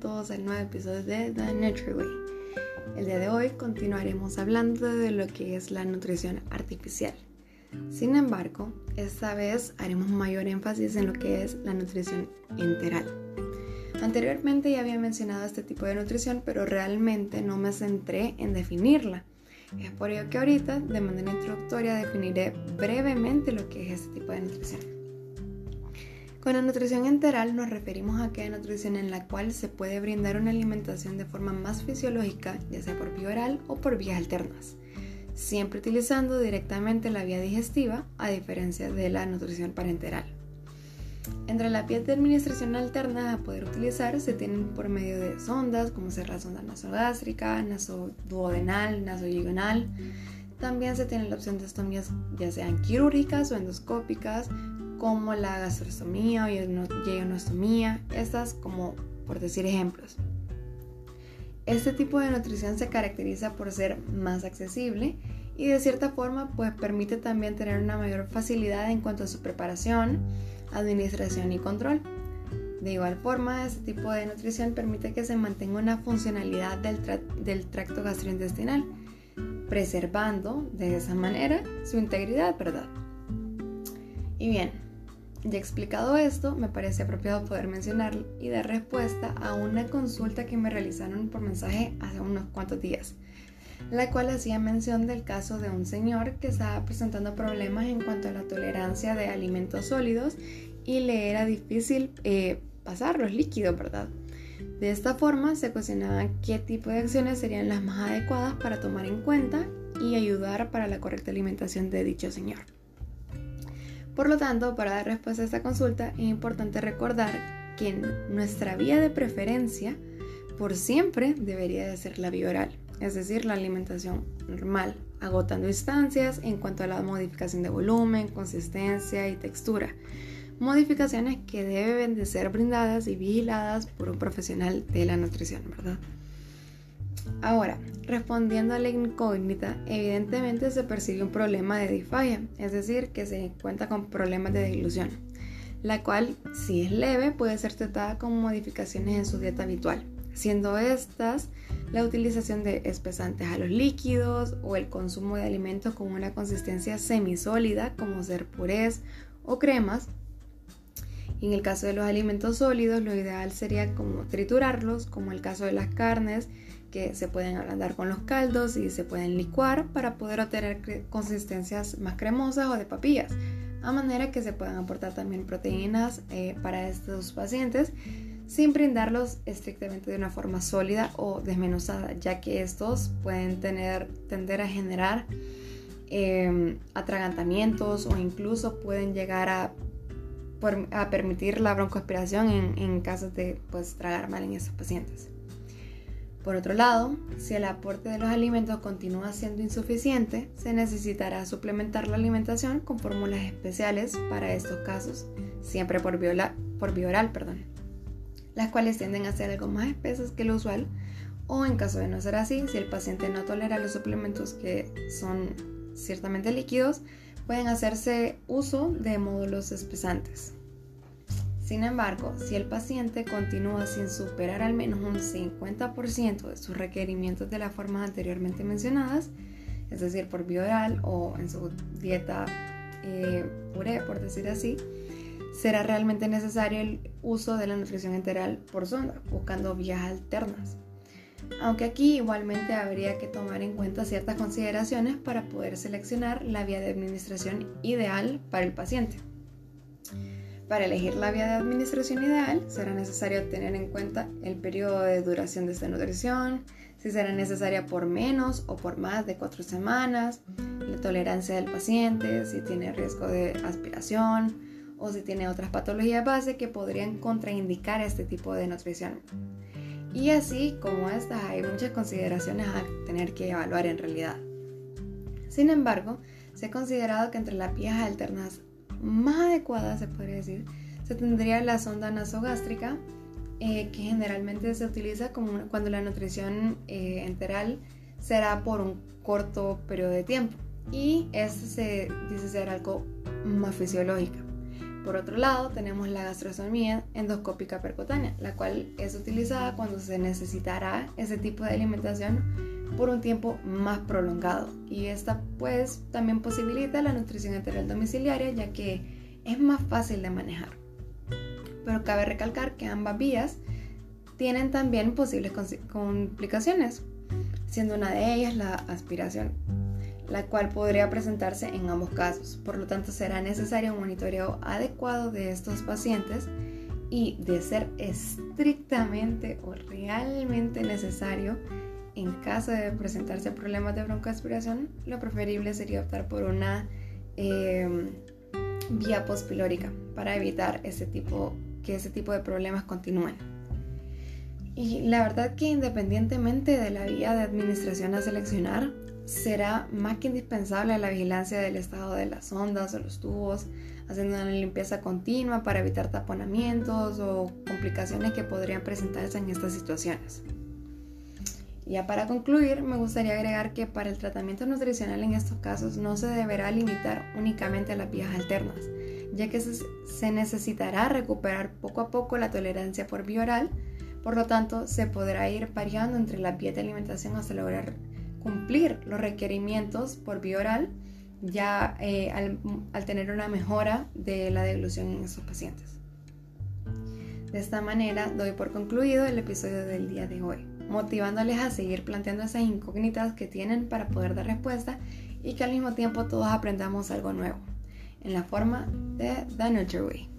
todos al nuevo episodio de The Nature Way. El día de hoy continuaremos hablando de lo que es la nutrición artificial. Sin embargo, esta vez haremos mayor énfasis en lo que es la nutrición enteral. Anteriormente ya había mencionado este tipo de nutrición, pero realmente no me centré en definirla. Es por ello que ahorita, de manera introductoria, definiré brevemente lo que es este tipo de nutrición. Con la nutrición enteral nos referimos a aquella nutrición en la cual se puede brindar una alimentación de forma más fisiológica, ya sea por vía oral o por vías alternas, siempre utilizando directamente la vía digestiva, a diferencia de la nutrición parenteral. Entre las vías de administración alternas a poder utilizar se tienen por medio de sondas, como ser la sonda nasogástrica, nasoduodenal, nasoyunal. También se tiene la opción de estomías ya sean quirúrgicas o endoscópicas, como la gastrostomía o yegonostomía, estas como por decir ejemplos. Este tipo de nutrición se caracteriza por ser más accesible y de cierta forma pues permite también tener una mayor facilidad en cuanto a su preparación, administración y control. De igual forma, este tipo de nutrición permite que se mantenga una funcionalidad del, del tracto gastrointestinal, preservando de esa manera su integridad, ¿verdad? Y bien, ya explicado esto, me parece apropiado poder mencionar y dar respuesta a una consulta que me realizaron por mensaje hace unos cuantos días, la cual hacía mención del caso de un señor que estaba presentando problemas en cuanto a la tolerancia de alimentos sólidos y le era difícil eh, pasar los líquidos, ¿verdad? De esta forma se cuestionaba qué tipo de acciones serían las más adecuadas para tomar en cuenta y ayudar para la correcta alimentación de dicho señor. Por lo tanto, para dar respuesta a esta consulta es importante recordar que nuestra vía de preferencia por siempre debería de ser la vía oral, es decir, la alimentación normal, agotando instancias en cuanto a la modificación de volumen, consistencia y textura. Modificaciones que deben de ser brindadas y vigiladas por un profesional de la nutrición, ¿verdad? Ahora, respondiendo a la incógnita, evidentemente se percibe un problema de disfagia, es decir, que se cuenta con problemas de dilución, la cual, si es leve, puede ser tratada con modificaciones en su dieta habitual, siendo estas la utilización de espesantes a los líquidos o el consumo de alimentos con una consistencia semisólida, como ser purés o cremas. En el caso de los alimentos sólidos, lo ideal sería como triturarlos, como el caso de las carnes, que se pueden ablandar con los caldos y se pueden licuar para poder obtener consistencias más cremosas o de papillas, a manera que se puedan aportar también proteínas eh, para estos pacientes sin brindarlos estrictamente de una forma sólida o desmenuzada, ya que estos pueden tener, tender a generar em, atragantamientos o incluso pueden llegar a, permitir la broncoaspiración en, en caso de pues, tragar mal en esos pacientes. Por otro lado, si el aporte de los alimentos continúa siendo insuficiente, se necesitará suplementar la alimentación con fórmulas especiales para estos casos, siempre por, viola, por oral, perdón, las cuales tienden a ser algo más espesas que lo usual, o en caso de no ser así, si el paciente no tolera los suplementos que son ciertamente líquidos, pueden hacerse uso de módulos espesantes. Sin embargo, si el paciente continúa sin superar al menos un 50% de sus requerimientos de las formas anteriormente mencionadas, es decir, por vía oral o en su dieta eh, puré, por decir así, será realmente necesario el uso de la nutrición enteral por sonda, buscando vías alternas. Aunque aquí igualmente habría que tomar en cuenta ciertas consideraciones para poder seleccionar la vía de administración ideal para el paciente. Para elegir la vía de administración ideal será necesario tener en cuenta el periodo de duración de esta nutrición, si será necesaria por menos o por más de cuatro semanas, la tolerancia del paciente, si tiene riesgo de aspiración o si tiene otras patologías base que podrían contraindicar este tipo de nutrición. Y así como estas hay muchas consideraciones a tener que evaluar en realidad. Sin embargo, se ha considerado que entre las vías alternas más adecuada, se podría decir, se tendría la sonda nasogástrica, eh, que generalmente se utiliza cuando la nutrición eh, enteral será por un corto periodo de tiempo. Y esto se dice ser algo más fisiológico. por otro lado, tenemos la gastrostomía endoscópica percutánea, la cual es utilizada cuando se necesitará ese tipo de alimentación por un tiempo más prolongado. Y esta pues también posibilita la nutrición enteral domiciliaria ya que es más fácil de manejar. Pero cabe recalcar que ambas vías tienen también posibles complicaciones, siendo una de ellas la aspiración la cual podría presentarse en ambos casos. Por lo tanto, será necesario un monitoreo adecuado de estos pacientes y de ser estrictamente o realmente necesario en caso de presentarse problemas de broncoaspiración, lo preferible sería optar por una em, vía pospilórica para evitar ese tipo, que ese tipo de problemas continúen. Y la verdad que independientemente de la vía de administración a seleccionar, será más que indispensable la vigilancia del estado de las ondas o los tubos, haciendo una limpieza continua para evitar taponamientos o complicaciones que podrían presentarse en estas situaciones. Ya para concluir, me gustaría agregar que para el tratamiento nutricional en estos casos no se deberá limitar únicamente a las vías alternas, ya que se necesitará recuperar poco a poco la tolerancia por vía oral, por lo tanto se podrá ir variando entre la vía de alimentación hasta lograr cumplir los requerimientos por vía oral ya eh, al, al, tener una mejora de la deglución en estos pacientes. De esta manera doy por concluido el episodio del día de hoy, motivándoles a seguir planteando esas incógnitas que tienen para poder dar respuesta y que al mismo tiempo todos aprendamos algo nuevo en la forma de The Nurture Way.